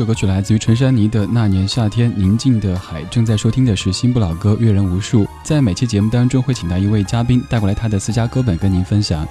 首歌曲来自于陈珊妮的《那年夏天宁静的海》，正在收听的是新不老歌，阅人无数。在每期节目当中会请到一位嘉宾带过来他的私家歌本跟您分享。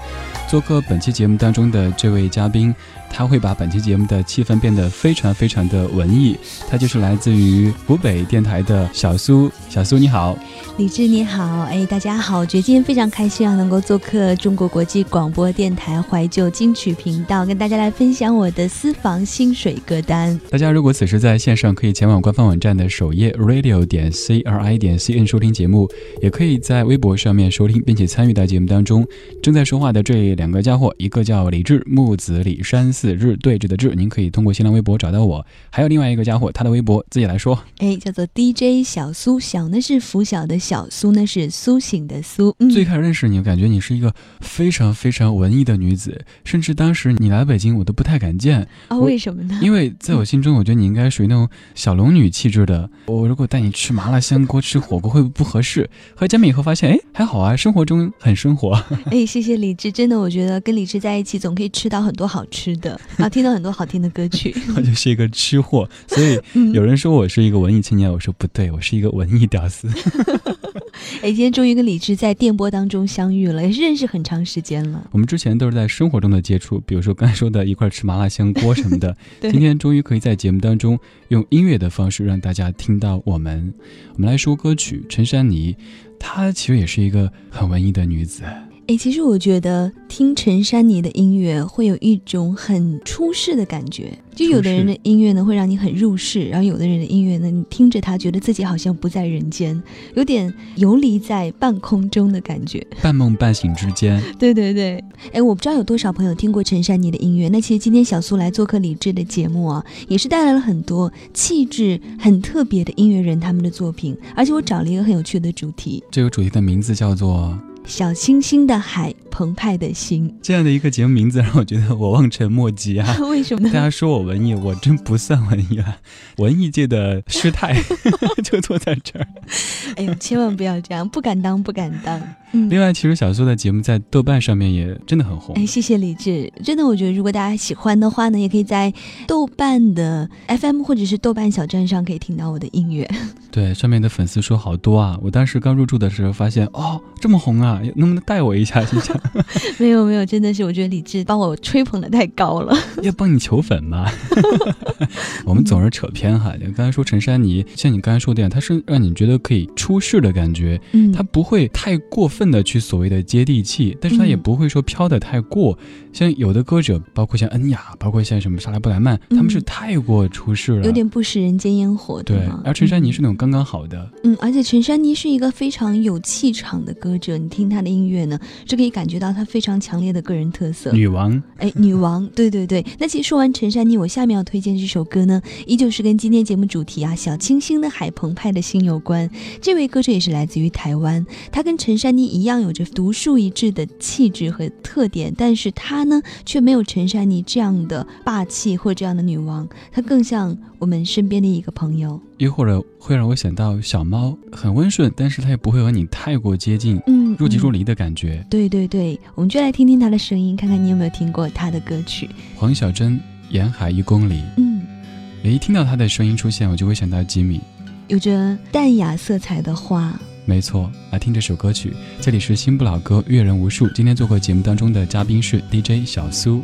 做客本期节目当中的这位嘉宾，他会把本期节目的气氛变得非常非常的文艺。他就是来自于湖北电台的小苏。小苏你好，李志你好，哎大家好，我觉得今天非常开心啊，能够做客中国国际广播电台怀旧金曲频道，跟大家来分享我的私房薪水歌单。大家如果此时在线上，可以前往官方网站的首页 radio 点 c r i 点 c n 收听节目，也可以在微博上面收听，并且参与到节目当中。正在说话的这两个家伙，一个叫李志，木子李山寺日对峙的志，您可以通过新浪微博找到我。还有另外一个家伙，他的微博自己来说，哎，叫做 DJ 小苏，小呢是拂晓的小苏呢是苏醒的苏。最开始认识你，感觉你是一个非常非常文艺的女子，甚至当时你来北京，我都不太敢见啊？为什么呢？因为在我心中，我觉得你应该属于那种小龙女气质的。我如果带你吃麻辣香锅、吃火锅，会不会不合适？和见面以后发现，哎，还好啊，生活中很生活。哎，谢谢李志，真的，我觉得跟李志在一起，总可以吃到很多好吃的，然后听到很多好听的歌曲。我 就是一个吃货，所以有人说我是一个文艺青年，我说不对，我是一个文艺屌丝。哎，今天终于跟李志在电波当中相遇了，也是认识很长时间了。我们之前都是在生活中的接触，比如说刚才说的一块吃麻辣香锅什么的。今天终于可以在节目当中用音乐的方式让大家听到我们。我们来说歌曲，陈珊妮，她其实也是一个很文艺的女子。哎，其实我觉得听陈珊妮的音乐会有一种很出世的感觉。就有的人的音乐呢会让你很入世，然后有的人的音乐呢，你听着他觉得自己好像不在人间，有点游离在半空中的感觉，半梦半醒之间。对对对，哎，我不知道有多少朋友听过陈珊妮的音乐。那其实今天小苏来做客李志的节目啊，也是带来了很多气质很特别的音乐人他们的作品，而且我找了一个很有趣的主题，这个主题的名字叫做。小清新的海，澎湃的心。这样的一个节目名字让我觉得我望尘莫及啊！为什么呢？大家说我文艺，我真不算文艺啊，文艺界的师太 就坐在这儿。哎呦，千万不要这样，不敢当，不敢当。嗯，另外，其实小苏的节目在豆瓣上面也真的很红。哎，谢谢李志，真的，我觉得如果大家喜欢的话呢，也可以在豆瓣的 FM 或者是豆瓣小站上可以听到我的音乐。对，上面的粉丝说好多啊！我当时刚入驻的时候发现，哦，这么红啊，能不能带我一下？心想，没有没有，真的是我觉得李志帮我吹捧的太高了。要帮你求粉吗？我们总是扯偏哈。你刚才说陈珊妮，像你刚才说的样，他是让你觉得可以出世的感觉，嗯，他不会太过分的去所谓的接地气，但是他也不会说飘的太过。像有的歌者，包括像恩雅，包括像什么莎拉布莱曼，他们是太过出世了，有点不食人间烟火，对。而陈珊妮是那种刚刚好的，嗯，而且陈珊妮是一个非常有气场的歌者，你听她的音乐呢，是可以感觉到她非常强烈的个人特色。女王，哎，女王，对对对。那其实说完陈珊妮，我下面要推荐这首歌呢，依旧是跟今天节目主题啊“小清新的海，澎湃的心”有关。这位歌者也是来自于台湾，他跟陈珊妮一样，有着独树一帜的气质和特点，但是她呢，却没有陈珊妮这样的霸气或这样的女王，她更像我们身边的一个朋友。又或者会让我想到小猫，很温顺，但是它也不会和你太过接近，嗯，若即若离的感觉。对对对，我们就来听听她的声音，看看你有没有听过她的歌曲。黄小珍《沿海一公里》，嗯，一听到她的声音出现，我就会想到吉米，有着淡雅色彩的花。没错，来听这首歌曲。这里是新不老歌，阅人无数。今天做客节目当中的嘉宾是 DJ 小苏。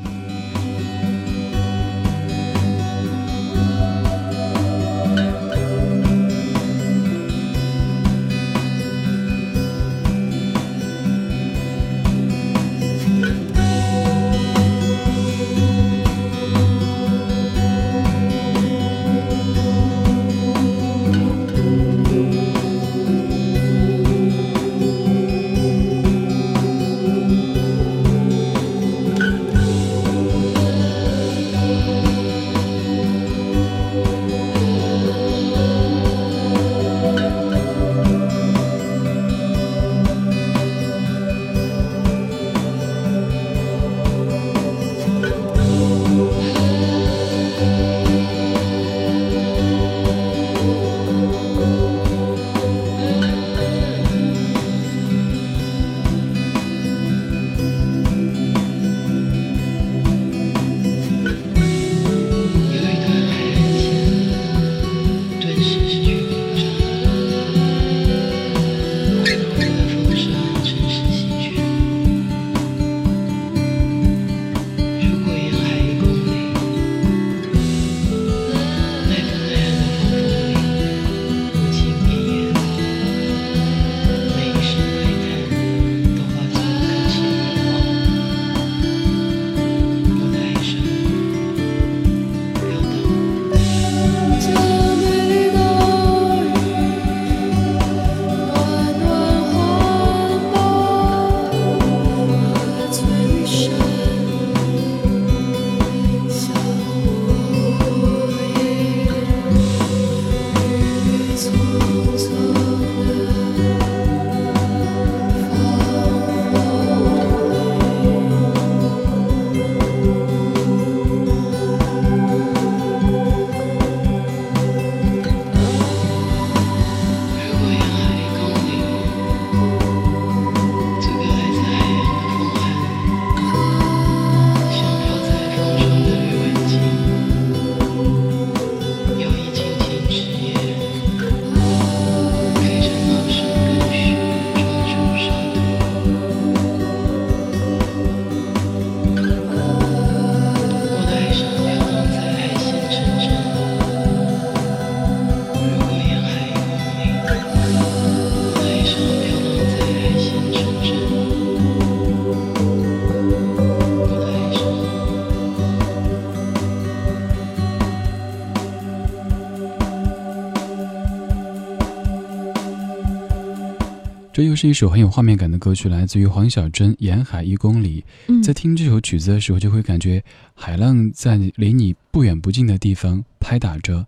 是一首很有画面感的歌曲，来自于黄小珍《沿海一公里》。在听这首曲子的时候，就会感觉海浪在离你不远不近的地方拍打着，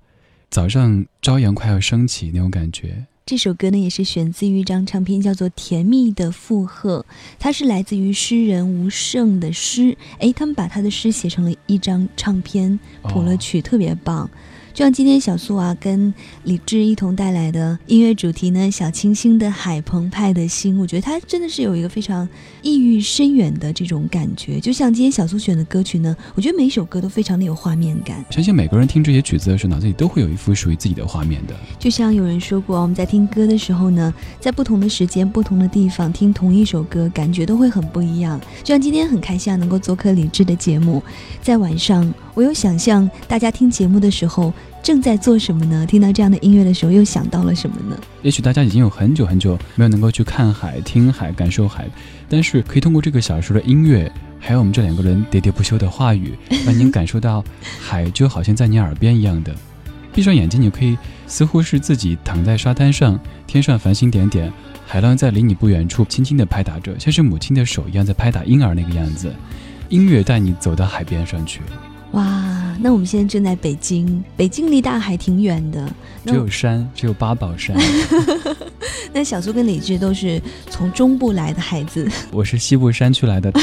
早上朝阳快要升起那种感觉。这首歌呢，也是选自于一张唱片，叫做《甜蜜的负荷》，它是来自于诗人吴胜的诗。哎，他们把他的诗写成了一张唱片，谱了曲，特别棒。就像今天小苏啊跟李志一同带来的音乐主题呢，小清新的海澎湃的心，我觉得它真的是有一个非常意蕴深远的这种感觉。就像今天小苏选的歌曲呢，我觉得每一首歌都非常的有画面感。相信每个人听这些曲子的时候，脑子里都会有一幅属于自己的画面的。就像有人说过，我们在听歌的时候呢，在不同的时间、不同的地方听同一首歌，感觉都会很不一样。就像今天很开心啊，能够做客李志的节目，在晚上，我有想象大家听节目的时候。正在做什么呢？听到这样的音乐的时候，又想到了什么呢？也许大家已经有很久很久没有能够去看海、听海、感受海，但是可以通过这个小说的音乐，还有我们这两个人喋喋不休的话语，让您感受到海就好像在你耳边一样的。闭上眼睛，你可以似乎是自己躺在沙滩上，天上繁星点点，海浪在离你不远处轻轻地拍打着，像是母亲的手一样在拍打婴儿那个样子。音乐带你走到海边上去。哇！那我们现在正在北京，北京离大海挺远的，只有山，只有八宝山。那小苏跟李志都是从中部来的孩子，我是西部山区来的。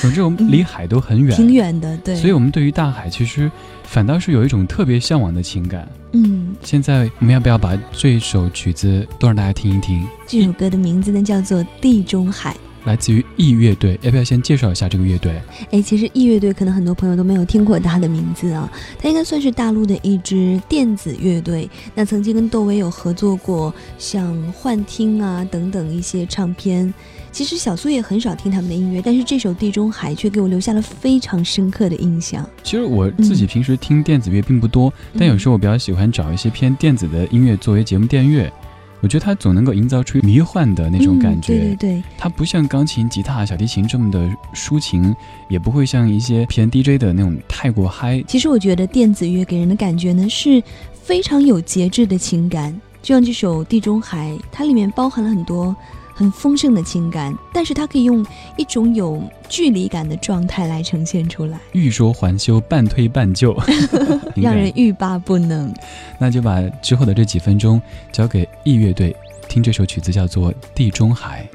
总之，我们离海都很远，挺远的，对。所以，我们对于大海其实反倒是有一种特别向往的情感。嗯，现在我们要不要把这首曲子都让大家听一听？这首歌的名字呢，叫做《地中海》。来自于 E 乐队，要不要先介绍一下这个乐队？哎，其实 E 乐队可能很多朋友都没有听过他的名字啊，他应该算是大陆的一支电子乐队。那曾经跟窦唯有合作过像《幻听》啊等等一些唱片。其实小苏也很少听他们的音乐，但是这首《地中海》却给我留下了非常深刻的印象。其实我自己平时听电子乐并不多，但有时候我比较喜欢找一些偏电子的音乐作为节目电乐。我觉得它总能够营造出迷幻的那种感觉，对对对，它不像钢琴、吉他、小提琴这么的抒情，也不会像一些偏 DJ 的那种太过嗨。其实我觉得电子乐给人的感觉呢是非常有节制的情感，就像这首《地中海》，它里面包含了很多。很丰盛的情感，但是它可以用一种有距离感的状态来呈现出来，欲说还休，半推半就，让人欲罢不能。那就把之后的这几分钟交给易乐队，听这首曲子叫做《地中海》。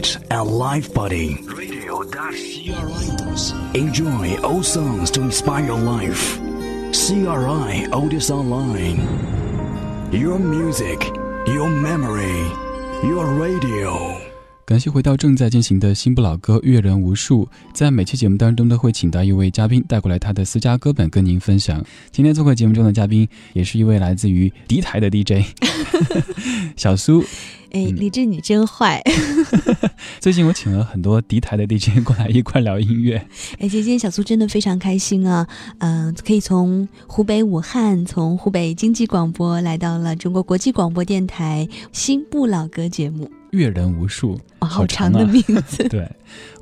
Workmate and life buddy radio.cri.cn Enjoy old songs to inspire your life. CRI Otis Online. Your music, your memory, your radio 感谢回到正在进行的新不老歌阅人无数，在每期节目当中都会请到一位嘉宾带过来他的私家歌本跟您分享。今天做客节目中的嘉宾也是一位来自于敌台的 DJ 小苏。哎，李志你真坏！最近我请了很多敌台的 DJ 过来一块聊音乐。哎，今天小苏真的非常开心啊！嗯，可以从湖北武汉，从湖北经济广播来到了中国国际广播电台新不老歌节目。阅人无数，好长的名字。对，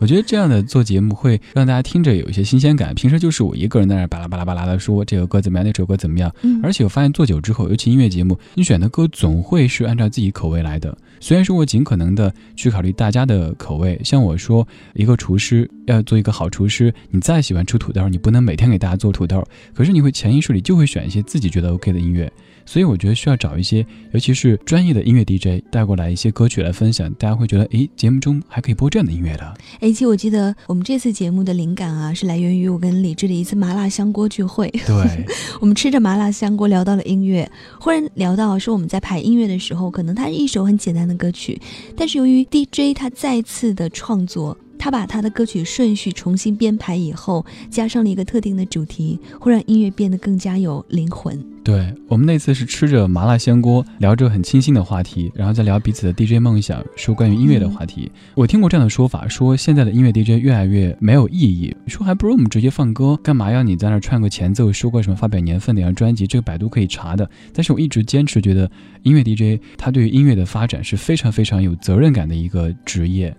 我觉得这样的做节目会让大家听着有一些新鲜感。平时就是我一个人在那巴拉巴拉巴拉的说这首歌怎么样，那首歌怎么样。嗯。而且我发现做久之后，尤其音乐节目，你选的歌总会是按照自己口味来的。虽然说我尽可能的去考虑大家的口味，像我说一个厨师要做一个好厨师，你再喜欢吃土豆，你不能每天给大家做土豆。可是你会潜意识里就会选一些自己觉得 OK 的音乐。所以我觉得需要找一些，尤其是专业的音乐 DJ 带过来一些歌曲来分享，大家会觉得，诶，节目中还可以播这样的音乐的。诶，其实我记得我们这次节目的灵感啊，是来源于我跟李志的一次麻辣香锅聚会。对，我们吃着麻辣香锅聊到了音乐，忽然聊到说我们在排音乐的时候，可能它是一首很简单的歌曲，但是由于 DJ 他再次的创作。他把他的歌曲顺序重新编排以后，加上了一个特定的主题，会让音乐变得更加有灵魂。对我们那次是吃着麻辣香锅，聊着很清新的话题，然后再聊彼此的 DJ 梦想，说关于音乐的话题。我听过这样的说法，说现在的音乐 DJ 越来越没有意义，说还不如我们直接放歌，干嘛要你在那串个前奏，说个什么发表年份哪张专辑，这个百度可以查的。但是我一直坚持觉得，音乐 DJ 他对于音乐的发展是非常非常有责任感的一个职业。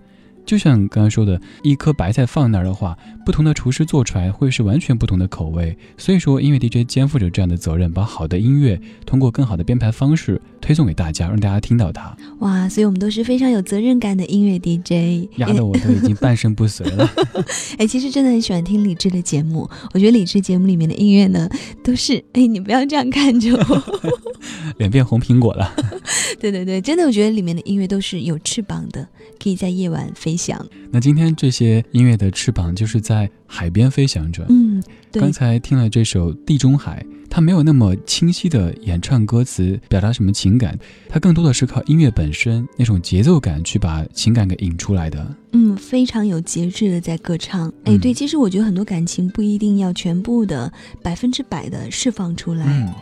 就像刚刚说的，一颗白菜放那儿的话，不同的厨师做出来会是完全不同的口味。所以说，音乐 DJ 肩负着这样的责任，把好的音乐通过更好的编排方式推送给大家，让大家听到它。哇，所以我们都是非常有责任感的音乐 DJ，压得我都已经半身不遂了。哎，其实真的很喜欢听李志的节目，我觉得李志节目里面的音乐呢，都是哎，你不要这样看着我，脸变红苹果了。对对对，真的，我觉得里面的音乐都是有翅膀的，可以在夜晚飞翔。那今天这些音乐的翅膀就是在海边飞翔着。嗯，刚才听了这首《地中海》，它没有那么清晰的演唱歌词，表达什么情感，它更多的是靠音乐本身那种节奏感去把情感给引出来的。嗯，非常有节制的在歌唱。哎，对，其实我觉得很多感情不一定要全部的百分之百的释放出来。嗯。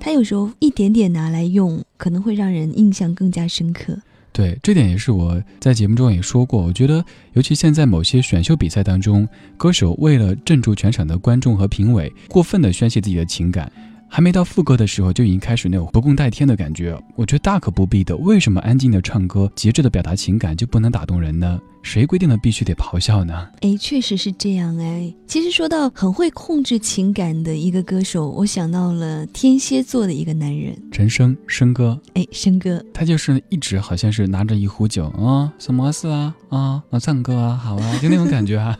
他有时候一点点拿来用，可能会让人印象更加深刻。对，这点也是我在节目中也说过。我觉得，尤其现在某些选秀比赛当中，歌手为了镇住全场的观众和评委，过分的宣泄自己的情感，还没到副歌的时候就已经开始那种不共戴天的感觉。我觉得大可不必的。为什么安静的唱歌、节制的表达情感就不能打动人呢？谁规定的必须得咆哮呢？哎，确实是这样哎。其实说到很会控制情感的一个歌手，我想到了天蝎座的一个男人陈升，升哥。哎，升哥，他就是一直好像是拿着一壶酒啊，什么事啊啊，那唱歌啊，好啊，就那种感觉啊。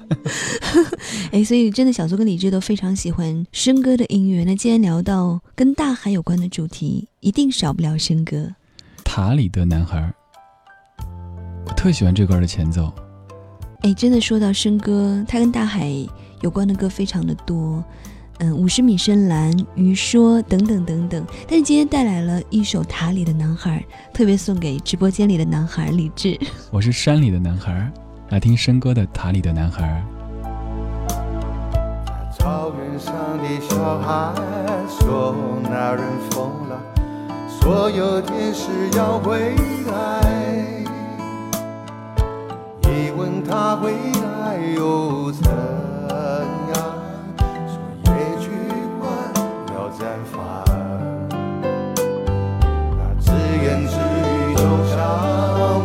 哎，所以真的小苏跟李志都非常喜欢升哥的音乐。那既然聊到跟大海有关的主题，一定少不了升哥。塔里的男孩。我特喜欢这歌的前奏，哎，真的说到笙歌，它跟大海有关的歌非常的多，嗯，五十米深蓝、鱼说等等等等。但是今天带来了一首《塔里的男孩》，特别送给直播间里的男孩李志。我是山里的男孩，来听笙歌的《塔里的男孩》。草原上的小孩说：“那人疯了，所有天使要回来。”你问他回来又怎样？说一句话要绽放。那自言自语走向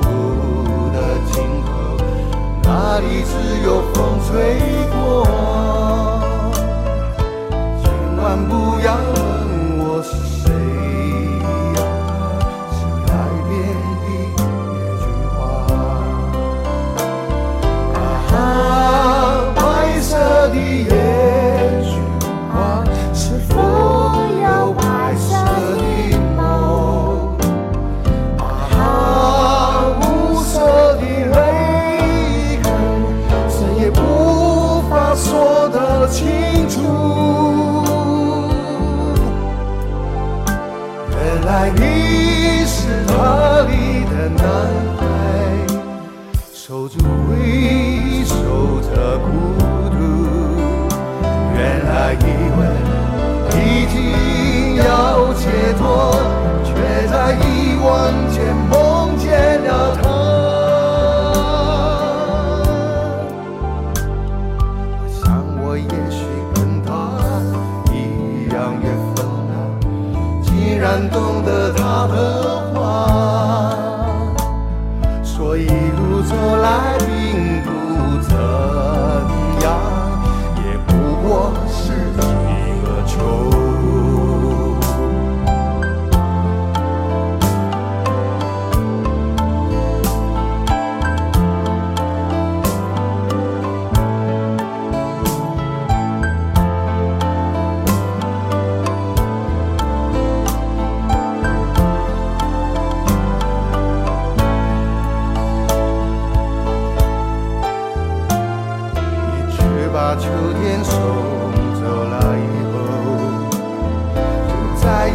路的尽头，那里只有风吹过。千万不要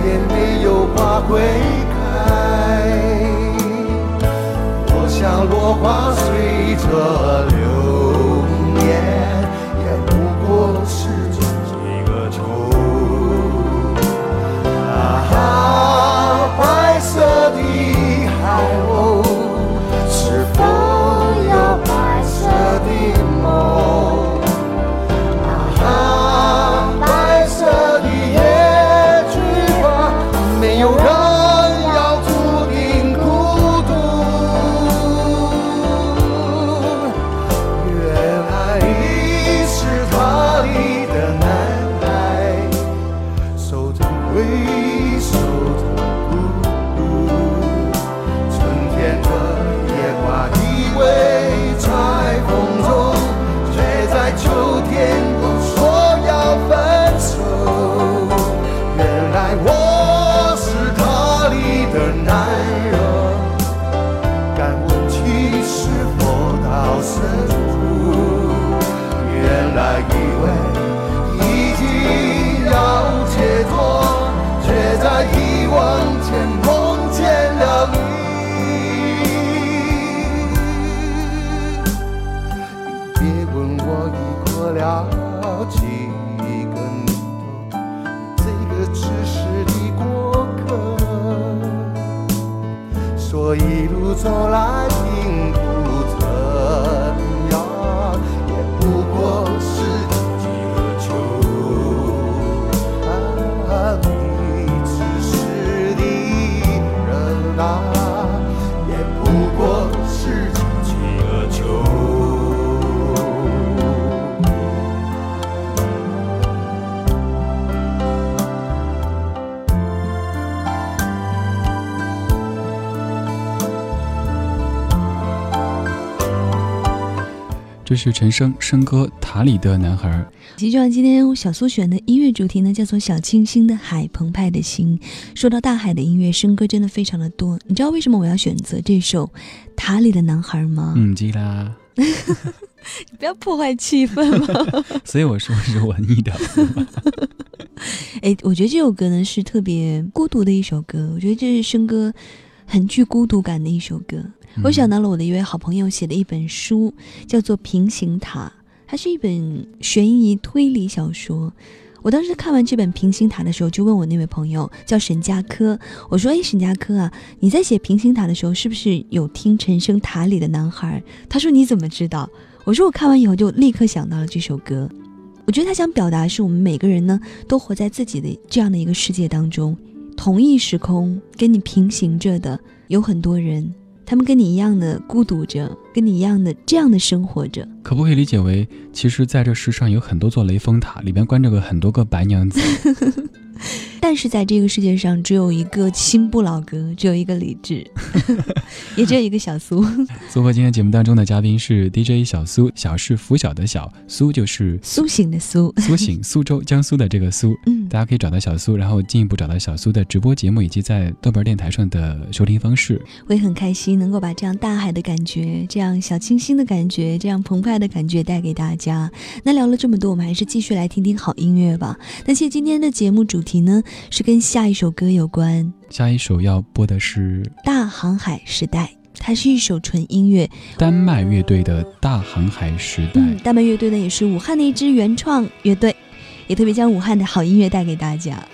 天地有花会开。我想落花随着流一是陈升升歌《塔里的男孩》。其实就像今天小苏选的音乐主题呢，叫做小清新的海，澎湃的心。说到大海的音乐，生歌真的非常的多。你知道为什么我要选择这首《塔里的男孩》吗？嗯，记啦。你不要破坏气氛嘛。所以我说是文艺的。哎，我觉得这首歌呢是特别孤独的一首歌。我觉得这是生歌很具孤独感的一首歌。我想到了我的一位好朋友写的一本书，叫做《平行塔》，它是一本悬疑推理小说。我当时看完这本《平行塔》的时候，就问我那位朋友叫沈佳柯，我说：“哎，沈佳柯啊，你在写《平行塔》的时候，是不是有听陈升《塔里的男孩》？”他说：“你怎么知道？”我说：“我看完以后就立刻想到了这首歌。我觉得他想表达是我们每个人呢，都活在自己的这样的一个世界当中，同一时空跟你平行着的有很多人。”他们跟你一样的孤独着，跟你一样的这样的生活着，可不可以理解为，其实在这世上有很多座雷峰塔，里边关着个很多个白娘子，但是在这个世界上，只有一个新不老哥，只有一个李志，也只有一个小苏。苏和今天节目当中的嘉宾是 DJ 小苏，小是拂晓的小，苏就是苏醒的苏，苏醒，苏州江苏的这个苏。嗯。大家可以找到小苏，然后进一步找到小苏的直播节目以及在豆瓣电台上的收听方式。我也很开心能够把这样大海的感觉、这样小清新的感觉、这样澎湃的感觉带给大家。那聊了这么多，我们还是继续来听听好音乐吧。那其实今天的节目主题呢，是跟下一首歌有关。下一首要播的是《大航海时代》，它是一首纯音乐，丹麦乐队的《大航海时代》。嗯，丹麦乐队呢也是武汉的一支原创乐队，也特别将武汉的好音乐带给大家。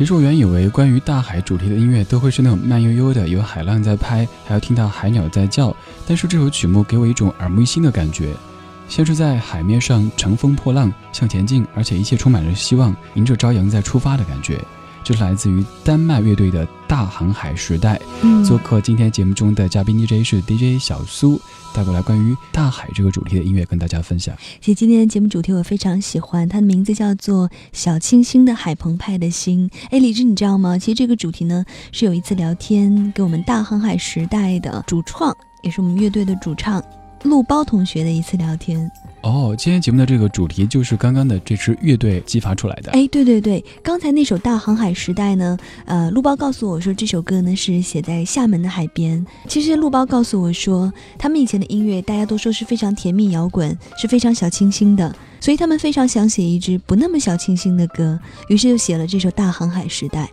其实我原以为关于大海主题的音乐都会是那种慢悠悠的，有海浪在拍，还要听到海鸟在叫。但是这首曲目给我一种耳目一新的感觉，像是在海面上乘风破浪向前进，而且一切充满着希望，迎着朝阳在出发的感觉。这是来自于丹麦乐队的大航海时代。嗯做客今天节目中的嘉宾 DJ 是 DJ 小苏，带过来关于大海这个主题的音乐跟大家分享。其实今天的节目主题我非常喜欢，它的名字叫做《小清新的海澎湃的心》。哎，李志，你知道吗？其实这个主题呢，是有一次聊天给我们大航海时代的主创，也是我们乐队的主唱陆包同学的一次聊天。哦，今天节目的这个主题就是刚刚的这支乐队激发出来的。哎，对对对，刚才那首《大航海时代》呢，呃，陆包告诉我说这首歌呢是写在厦门的海边。其实陆包告诉我说，他们以前的音乐大家都说是非常甜蜜摇滚，是非常小清新的，所以他们非常想写一支不那么小清新的歌，于是就写了这首《大航海时代》。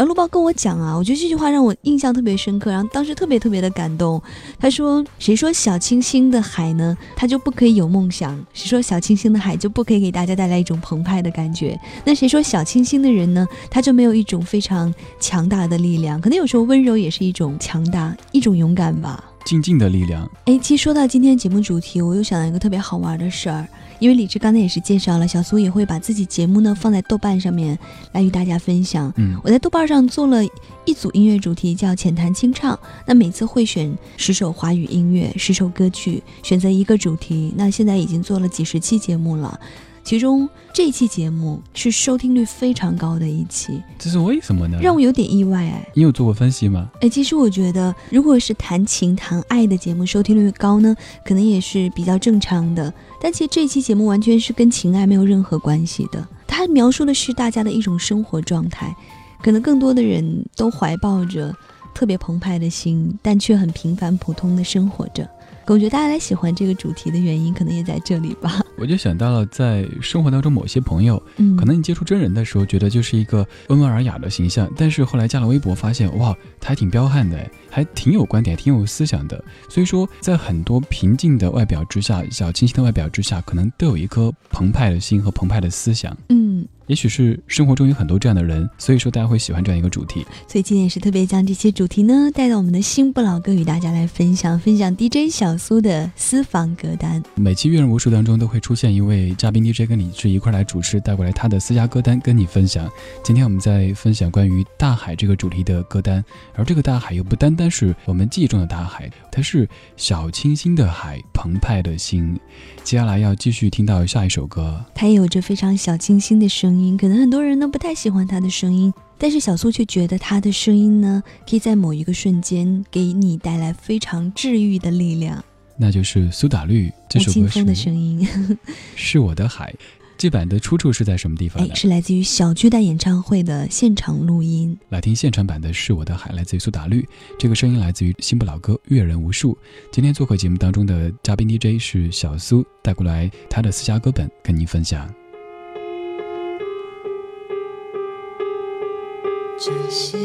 然后陆豹跟我讲啊，我觉得这句话让我印象特别深刻，然后当时特别特别的感动。他说：“谁说小清新的海呢，它就不可以有梦想？谁说小清新的海就不可以给大家带来一种澎湃的感觉？那谁说小清新的人呢，他就没有一种非常强大的力量？可能有时候温柔也是一种强大，一种勇敢吧。静静的力量。哎，其实说到今天节目主题，我又想到一个特别好玩的事儿。”因为李志刚才也是介绍了，小苏也会把自己节目呢放在豆瓣上面来与大家分享。嗯，我在豆瓣上做了一组音乐主题，叫“浅谈清唱”。那每次会选十首华语音乐，十首歌曲，选择一个主题。那现在已经做了几十期节目了。其中这期节目是收听率非常高的一期，这是为什么呢？让我有点意外哎。你有做过分析吗？哎，其实我觉得，如果是谈情谈爱的节目，收听率高呢，可能也是比较正常的。但其实这期节目完全是跟情爱没有任何关系的，它描述的是大家的一种生活状态，可能更多的人都怀抱着特别澎湃的心，但却很平凡普通的生活着。我觉得大家来喜欢这个主题的原因，可能也在这里吧。我就想到了，在生活当中，某些朋友，嗯，可能你接触真人的时候，觉得就是一个温文尔雅的形象，但是后来加了微博，发现哇，他还挺彪悍的，还挺有观点，挺有思想的。所以说，在很多平静的外表之下，小清新的外表之下，可能都有一颗澎湃的心和澎湃的思想。嗯。也许是生活中有很多这样的人，所以说大家会喜欢这样一个主题。所以今天也是特别将这些主题呢带到我们的新不老歌，与大家来分享分享 DJ 小苏的私房歌单。每期阅人无数当中都会出现一位嘉宾 DJ 跟李志一块来主持，带过来他的私家歌单跟你分享。今天我们在分享关于大海这个主题的歌单，而这个大海又不单单是我们记忆中的大海，它是小清新的海，澎湃的心。接下来要继续听到下一首歌，它也有着非常小清新的声音，可能很多人呢不太喜欢它的声音，但是小苏却觉得它的声音呢，可以在某一个瞬间给你带来非常治愈的力量。那就是苏打绿这首歌是的声音，是我的海。这版的出处是在什么地方？哎，是来自于小巨蛋演唱会的现场录音。来听现场版的《是我的海》，来自于苏打绿。这个声音来自于新不老歌，阅人无数。今天做客节目当中的嘉宾 DJ 是小苏，带过来他的私家歌本跟您分享。这些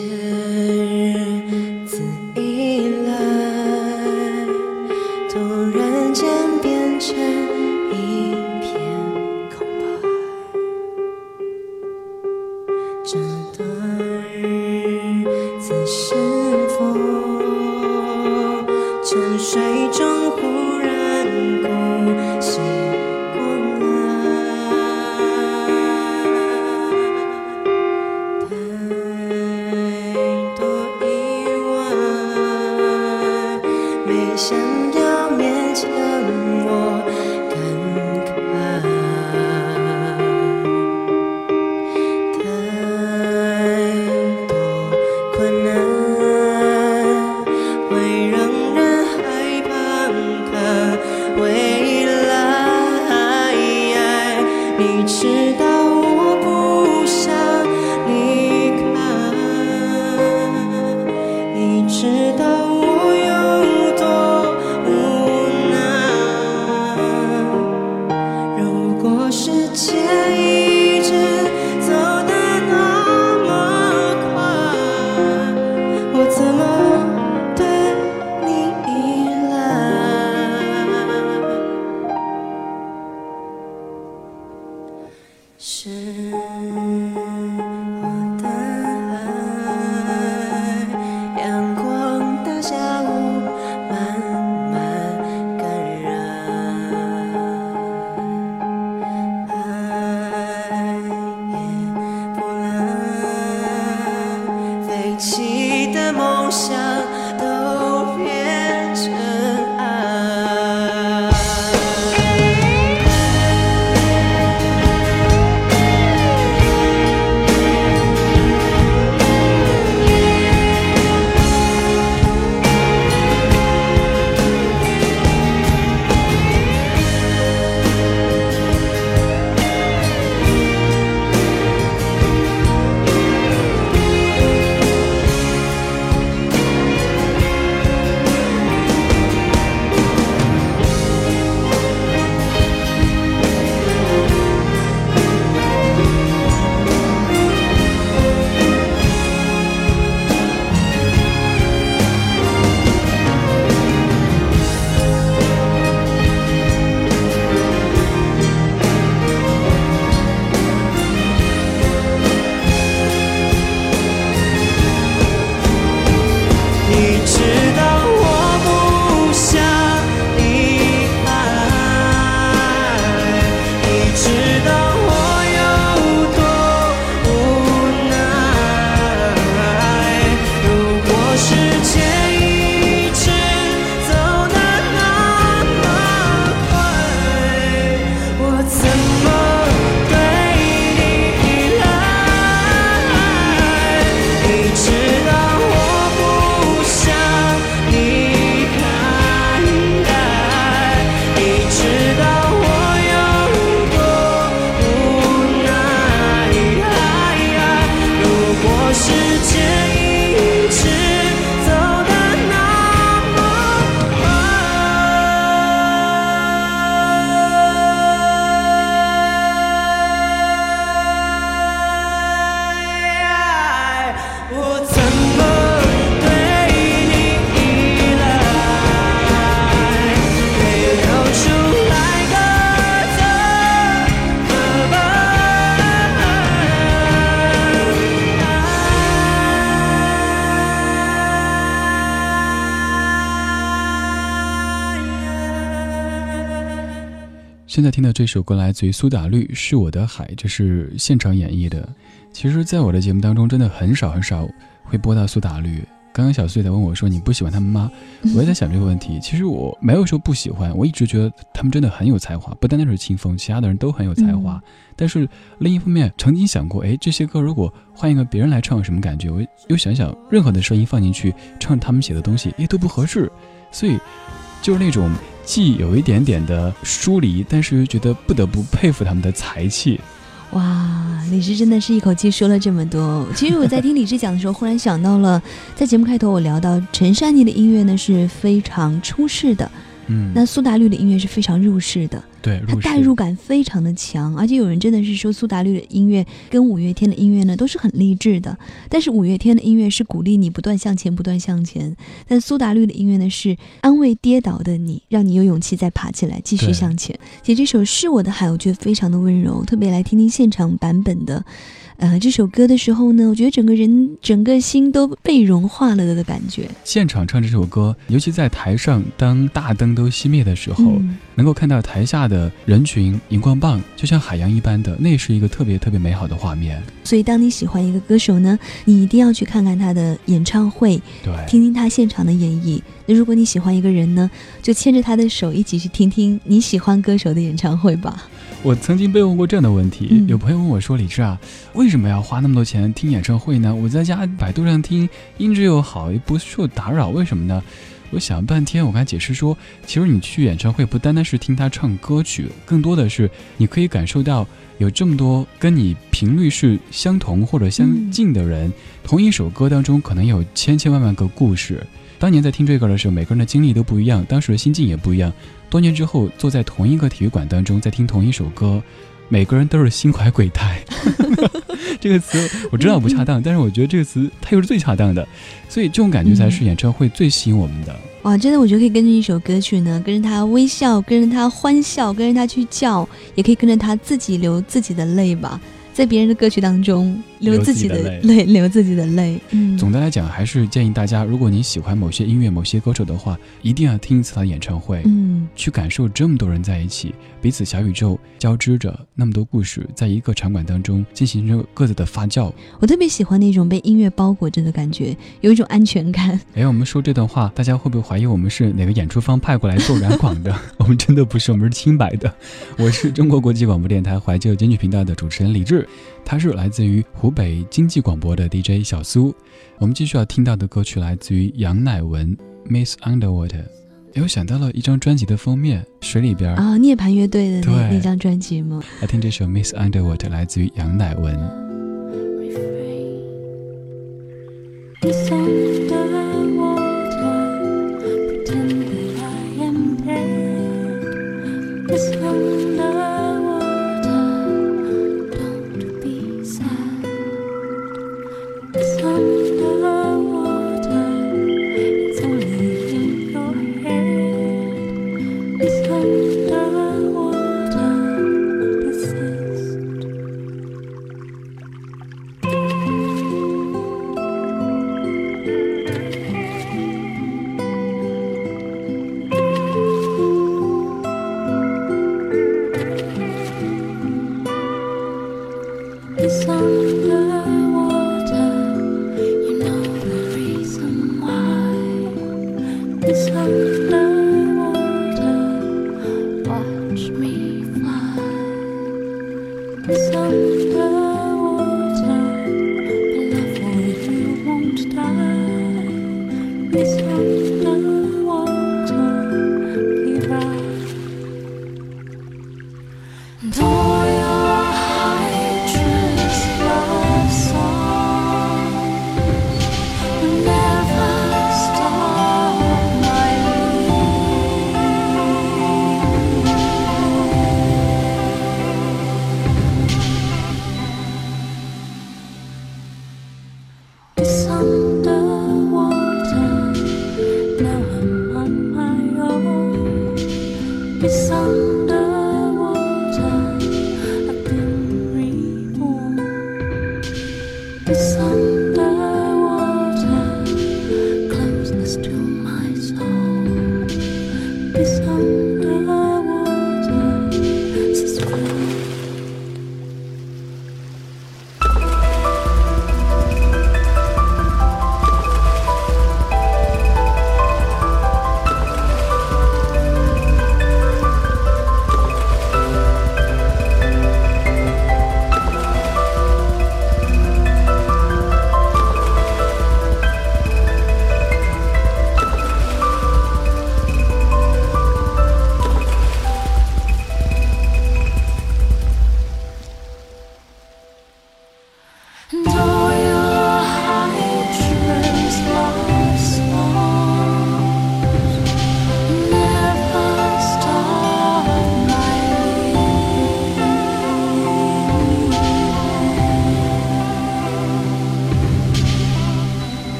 现在听的这首歌来自于苏打绿，《是我的海》，这是现场演绎的。其实，在我的节目当中，真的很少很少会播到苏打绿。刚刚小碎在问我说：“你不喜欢他们吗？”我也在想这个问题。其实我没有说不喜欢，我一直觉得他们真的很有才华，不单单是清风，其他的人都很有才华。但是另一方面，曾经想过，哎，这些歌如果换一个别人来唱，什么感觉？我又想想，任何的声音放进去唱他们写的东西，也都不合适。所以，就是那种既有一点点的疏离，但是又觉得不得不佩服他们的才气。哇，李志真的是一口气说了这么多。其实我在听李志讲的时候，忽然想到了，在节目开头我聊到陈珊妮的音乐呢是非常出世的，嗯，那苏打绿的音乐是非常入世的。对，它代入感非常的强，而且有人真的是说苏打绿的音乐跟五月天的音乐呢都是很励志的，但是五月天的音乐是鼓励你不断向前，不断向前，但苏打绿的音乐呢是安慰跌倒的你，让你有勇气再爬起来，继续向前。其实这首是我的海，我觉得非常的温柔，特别来听听现场版本的。呃，这首歌的时候呢，我觉得整个人、整个心都被融化了的感觉。现场唱这首歌，尤其在台上，当大灯都熄灭的时候，能够看到台下的人群，荧光棒就像海洋一般的，那是一个特别特别美好的画面。所以，当你喜欢一个歌手呢，你一定要去看看他的演唱会，对，听听他现场的演绎。那如果你喜欢一个人呢，就牵着他的手一起去听听你喜欢歌手的演唱会吧。我曾经被问过这样的问题，有朋友问我说：“李志啊，为什么要花那么多钱听演唱会呢？我在家百度上听，音质又好，又不受打扰，为什么呢？”我想了半天，我跟他解释说：“其实你去演唱会不单单是听他唱歌曲，更多的是你可以感受到有这么多跟你频率是相同或者相近的人，同一首歌当中可能有千千万万个故事。当年在听这歌的时候，每个人的经历都不一样，当时的心境也不一样。”多年之后，坐在同一个体育馆当中，在听同一首歌，每个人都是心怀鬼胎。这个词我知道不恰当，但是我觉得这个词它又是最恰当的，所以这种感觉才是演唱会最吸引我们的。哇，真的，我觉得可以跟着一首歌曲呢，跟着他微笑，跟着他欢笑，跟着他去叫，也可以跟着他自己流自己的泪吧。在别人的歌曲当中流自己的泪，流自己的泪。嗯，总的来讲，还是建议大家，如果你喜欢某些音乐、某些歌手的话，一定要听一次他的演唱会，嗯，去感受这么多人在一起，彼此小宇宙交织着那么多故事，在一个场馆当中进行着各自的发酵。我特别喜欢那种被音乐包裹着的感觉，有一种安全感。哎，我们说这段话，大家会不会怀疑我们是哪个演出方派过来做软广的？我们真的不是，我们是清白的。我是中国国际广播电台怀旧京剧频道的主持人李志。他是来自于湖北经济广播的 DJ 小苏，我们继续要听到的歌曲来自于杨乃文《Miss Underwater》，又想到了一张专辑的封面，水里边啊，涅槃乐队的那那张专辑吗？来听这首《Miss Underwater》，来自于杨乃文。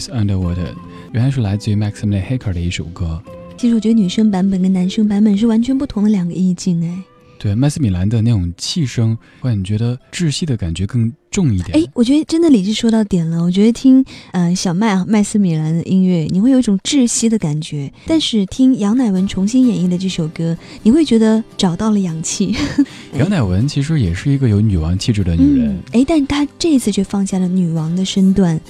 Miss Underwater》，原来是来自于 Maximilian Hacker 的一首歌。其实我觉得女生版本跟男生版本是完全不同的两个意境哎。对，麦斯米兰的那种气声，会让你觉得窒息的感觉更重一点。哎，我觉得真的李志说到点了。我觉得听呃小麦啊麦斯米兰的音乐，你会有一种窒息的感觉；但是听杨乃文重新演绎的这首歌，你会觉得找到了氧气。杨乃文其实也是一个有女王气质的女人嗯，，哎，但她这一次却放下了女王的身段，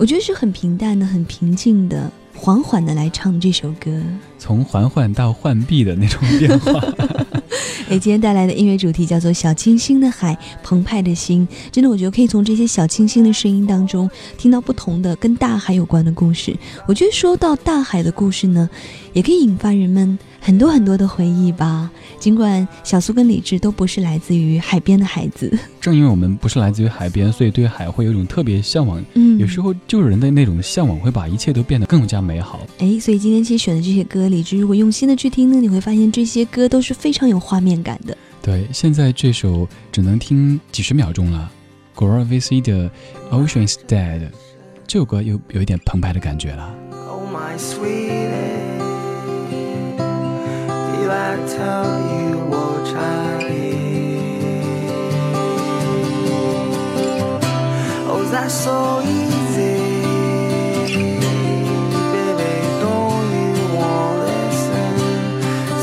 我觉得是很平淡的、很平静的、缓缓的来唱这首歌。从缓缓到浣碧的那种变化。哎，今天带来的音乐主题叫做“小清新的海，澎湃的心”。真的，我觉得可以从这些小清新的声音当中听到不同的跟大海有关的故事。我觉得说到大海的故事呢，也可以引发人们很多很多的回忆吧。尽管小苏跟李志都不是来自于海边的孩子，正因为我们不是来自于海边，所以对海会有一种特别向往。嗯，有时候就是人的那种向往，会把一切都变得更加美好。哎，所以今天其实选的这些歌，李志如果用心的去听呢，你会发现这些歌都是非常有画面感的。对，现在这首只能听几十秒钟了 g o r a VC 的《Ocean is Dead》，这首歌有有一点澎湃的感觉了。Oh, my sweetie, did I tell you what I Oh, is that so easy? Baby, don't you want?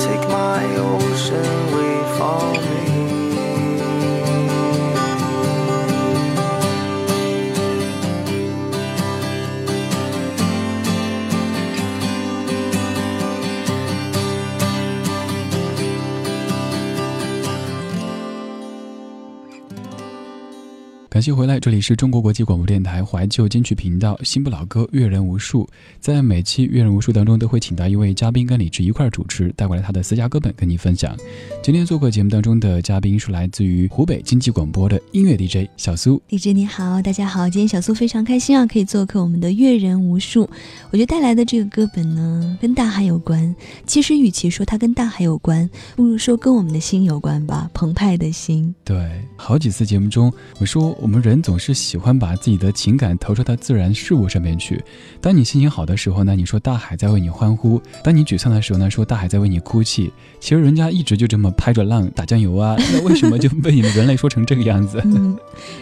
Take my ocean away from 感谢回来，这里是中国国际广播电台怀旧金曲频道，新不老歌阅人无数。在每期阅人无数当中，都会请到一位嘉宾跟李志一块儿主持，带过来他的私家歌本跟你分享。今天做客节目当中的嘉宾是来自于湖北经济广播的音乐 DJ 小苏。李志你好，大家好，今天小苏非常开心啊，可以做客我们的阅人无数。我觉得带来的这个歌本呢，跟大海有关。其实与其说它跟大海有关，不如说跟我们的心有关吧，澎湃的心。对，好几次节目中，我说我们人总是喜欢把自己的情感投射到自然事物上面去。当你心情好的时候呢，你说大海在为你欢呼；当你沮丧的时候呢，说大海在为你哭泣。其实人家一直就这么拍着浪打酱油啊，那为什么就被你们人类说成这个样子？嗯，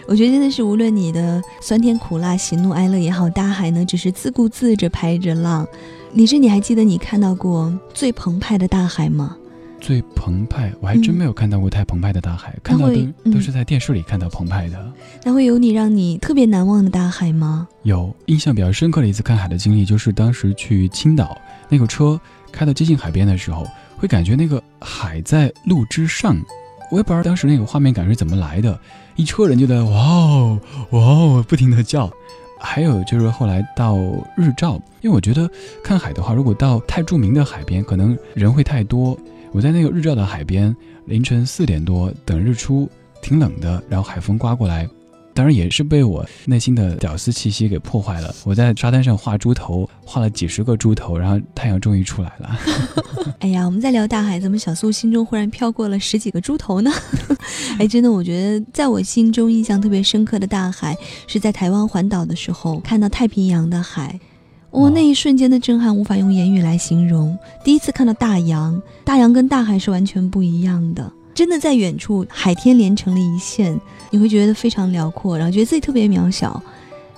我觉得真的是无论你的酸甜苦辣、喜怒哀乐也好，大海呢只是自顾自着拍着浪。李志，你还记得你看到过最澎湃的大海吗？最澎湃，我还真没有看到过太澎湃的大海，看到的嗯都是在电视里看到澎湃的。那会有你让你特别难忘的大海吗？有印象比较深刻的一次看海的经历，就是当时去青岛，那个车开到接近海边的时候，会感觉那个海在路之上，我也不知道当时那个画面感是怎么来的，一车人就在哇哦哇哦不停的叫。还有就是后来到日照，因为我觉得看海的话，如果到太著名的海边，可能人会太多。我在那个日照的海边，凌晨四点多等日出，挺冷的，然后海风刮过来，当然也是被我内心的屌丝气息给破坏了。我在沙滩上画猪头，画了几十个猪头，然后太阳终于出来了。哎呀，我们在聊大海，怎么小苏心中忽然飘过了十几个猪头呢？哎，真的，我觉得在我心中印象特别深刻的大海，是在台湾环岛的时候看到太平洋的海。哇、哇那一瞬间的震撼无法用言语来形容。第一次看到大洋，大洋跟大海是完全不一样的。真的在远处，海天连成了一线，你会觉得非常辽阔，然后觉得自己特别渺小。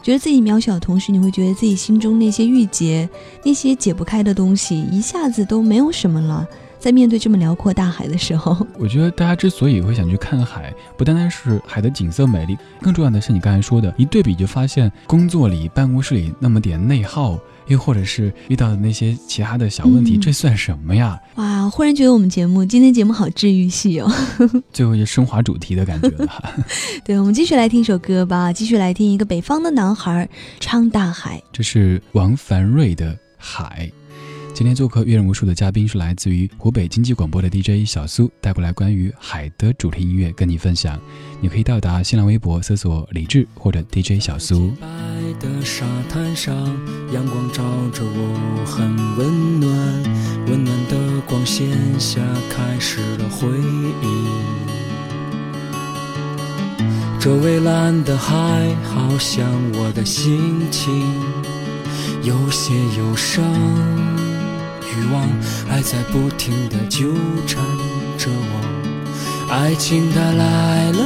觉得自己渺小的同时，你会觉得自己心中那些郁结、那些解不开的东西，一下子都没有什么了。在面对这么辽阔大海的时候，我觉得大家之所以会想去看海，不单单是海的景色美丽，更重要的是你刚才说的，一对比就发现工作里、办公室里那么点内耗，又或者是遇到的那些其他的小问题，嗯这算什么呀？哇，忽然觉得我们节目今天节目好治愈系哦。最后一升华主题的感觉了哈。对，我们继续来听一首歌吧，继续来听一个北方的男孩唱大海。这是王凡瑞的《海》。今天做客阅人无数的嘉宾是来自于湖北经济广播的 DJ 小苏，带过来关于海的主题音乐跟你分享。你可以到达新浪微博搜索李志或者 DJ 小苏。白的沙滩上，阳光照着我，很温暖。温暖的光线下，开始了回忆。这蔚蓝的海，好像我的心情，有些忧伤，欲望还在不停地纠缠着我。爱情它来了，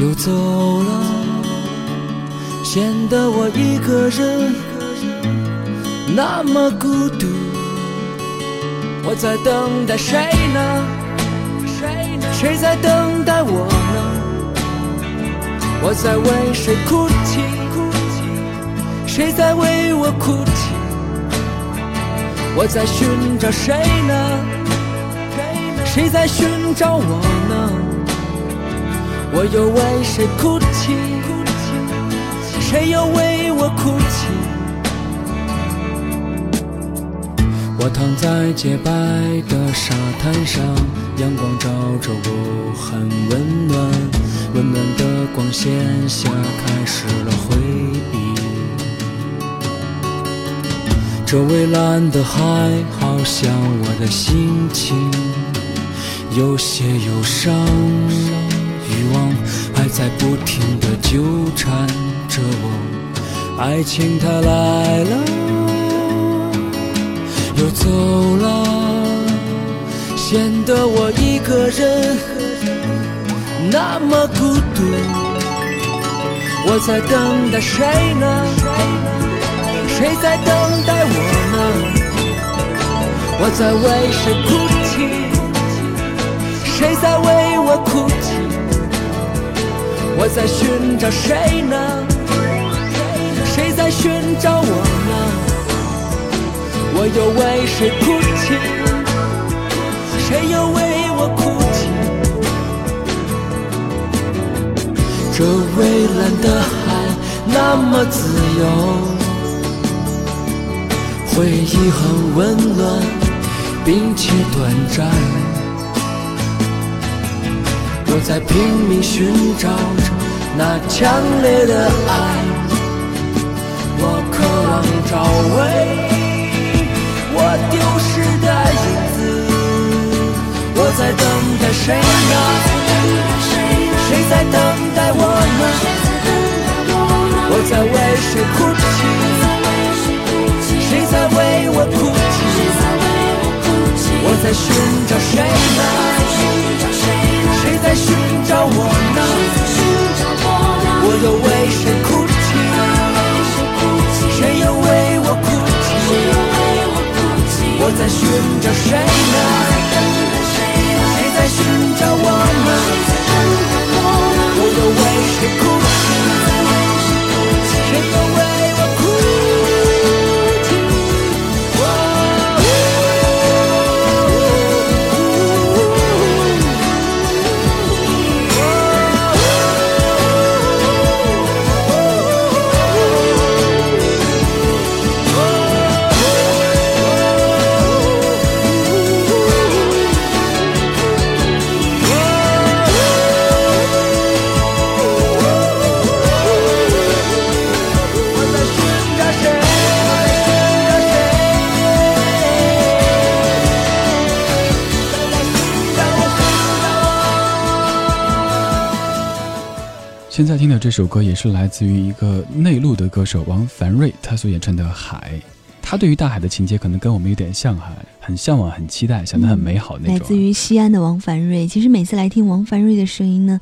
又走了，显得我一个人那么孤独。我在等待谁呢？谁呢？谁在等待我呢？我在为谁？哭泣？谁在为我哭泣？我在寻找谁呢？谁在寻找我呢？我又为谁哭泣？谁又为我哭泣？我躺在洁白的沙滩上，阳光照着我，很温暖。温暖的光线下，开始了回忆。这蔚蓝的海，好像我的心情。有些忧伤，欲望还在不停地纠缠着我。爱情它来了，又走了，显得我一个人那么孤独。我在等待谁呢？谁在等待我呢？我在为谁哭泣？谁在为我哭泣？我在寻找谁呢？谁在寻找我呢？我又为谁哭泣？谁又为我哭泣？这蔚蓝的海那么自由，回忆很温暖，并且短暂。我在拼命寻找着那强烈的爱，我渴望找回我丢失的影子。我在等待谁呢？谁在等待我呢？我在为谁哭泣？在为我哭泣？我在寻找谁呢？谁在寻找我呢？我又为谁哭泣？谁又为我哭泣？我在寻找谁呢？谁在寻找我呢？我又为谁哭现在听的这首歌也是来自于一个内陆的歌手王凡瑞，他所演唱的《海》。他对于大海的情节可能跟我们有点像哈，很向往、很期待，想得很美好那种。来自于西安的王凡瑞。其实每次来听王凡瑞的声音呢，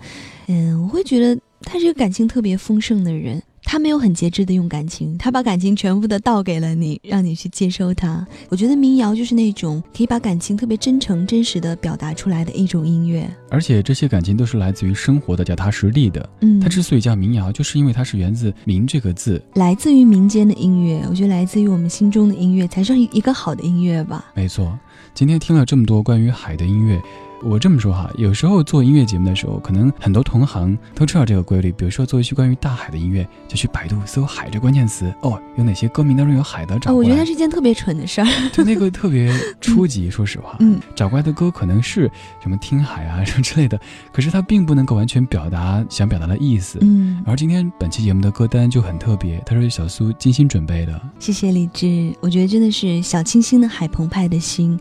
嗯，我会觉得他是一个感情特别丰盛的人。他他没有很节制的用感情，他把感情全部的倒给了你，让你去接收他。我觉得民谣就是那种可以把感情特别真诚、真实的表达出来的一种音乐。而且这些感情都是来自于生活的、脚踏实地的。嗯，它之所以叫民谣，就是因为它是源自“民”这个字，来自于民间的音乐。我觉得来自于我们心中的音乐，才是一个好的音乐吧。没错，今天听了这么多关于海的音乐。我这么说哈，有时候做音乐节目的时候，可能很多同行都知道这个规律。比如说做一些关于大海的音乐，就去百度搜“海”这关键词，哦，有哪些歌名当中有海的？找哦，我觉得它是一件特别蠢的事儿。就，那个特别初级，说实话。嗯，找过来的歌可能是什么听海啊什么之类的，可是它并不能够完全表达想表达的意思。嗯，而今天本期节目的歌单就很特别，它是小苏精心准备的。谢谢李志，我觉得真的是小清新的海澎湃的心。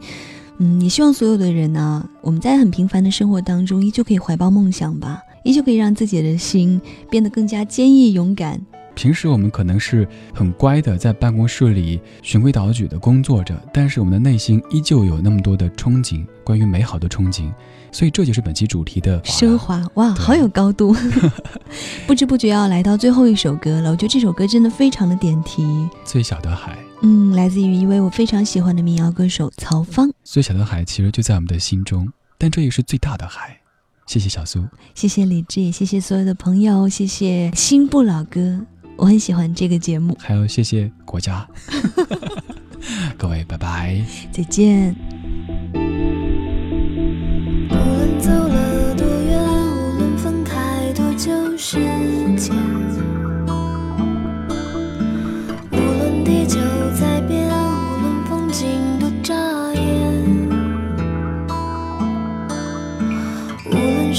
嗯，也希望所有的人呢，我们在很平凡的生活当中，依旧可以怀抱梦想吧，依旧可以让自己的心变得更加坚毅勇敢。平时我们可能是很乖的，在办公室里循规蹈矩的工作着，但是我们的内心依旧有那么多的憧憬，关于美好的憧憬。所以这就是本期主题的奢华哇，好有高度。不知不觉要来到最后一首歌了，我觉得这首歌真的非常的点题。最小的海，嗯，来自于一位我非常喜欢的民谣歌手曹芳。最小的海其实就在我们的心中，但这也是最大的海。谢谢小苏，谢谢李志，谢谢所有的朋友，谢谢新不老哥，我很喜欢这个节目。还有谢谢国家，各位拜拜，再见。无论走了多远，无论分开多久时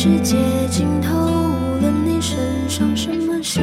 世界尽头，无论你身上什么心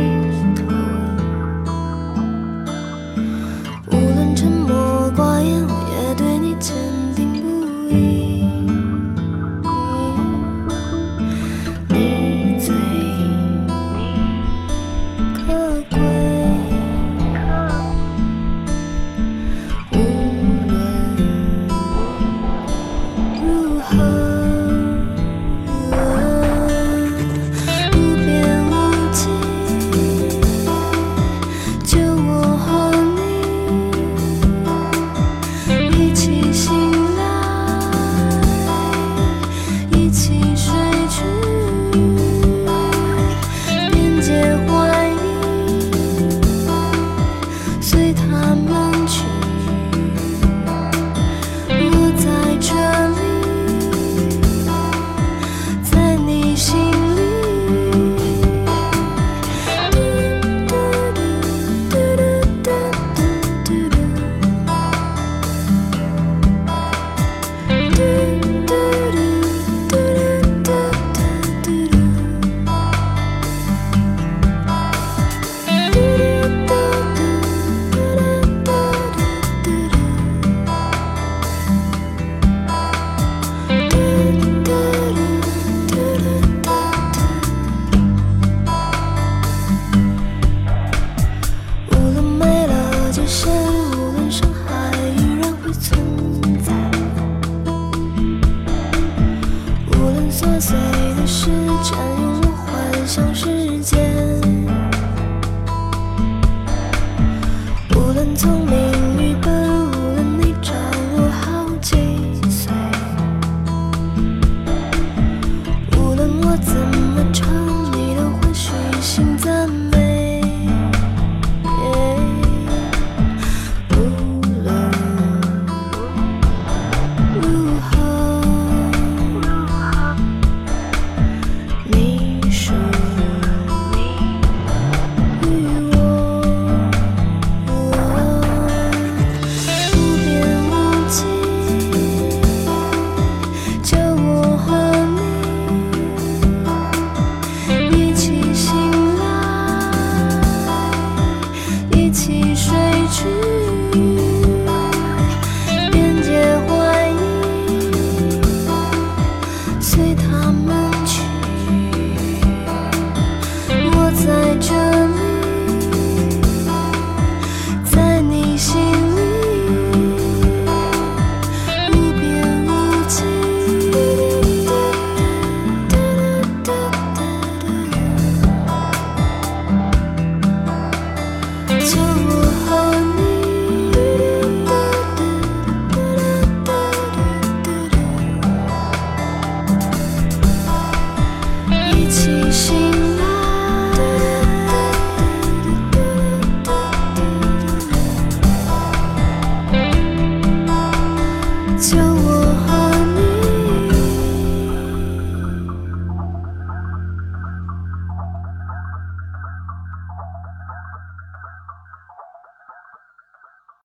聪明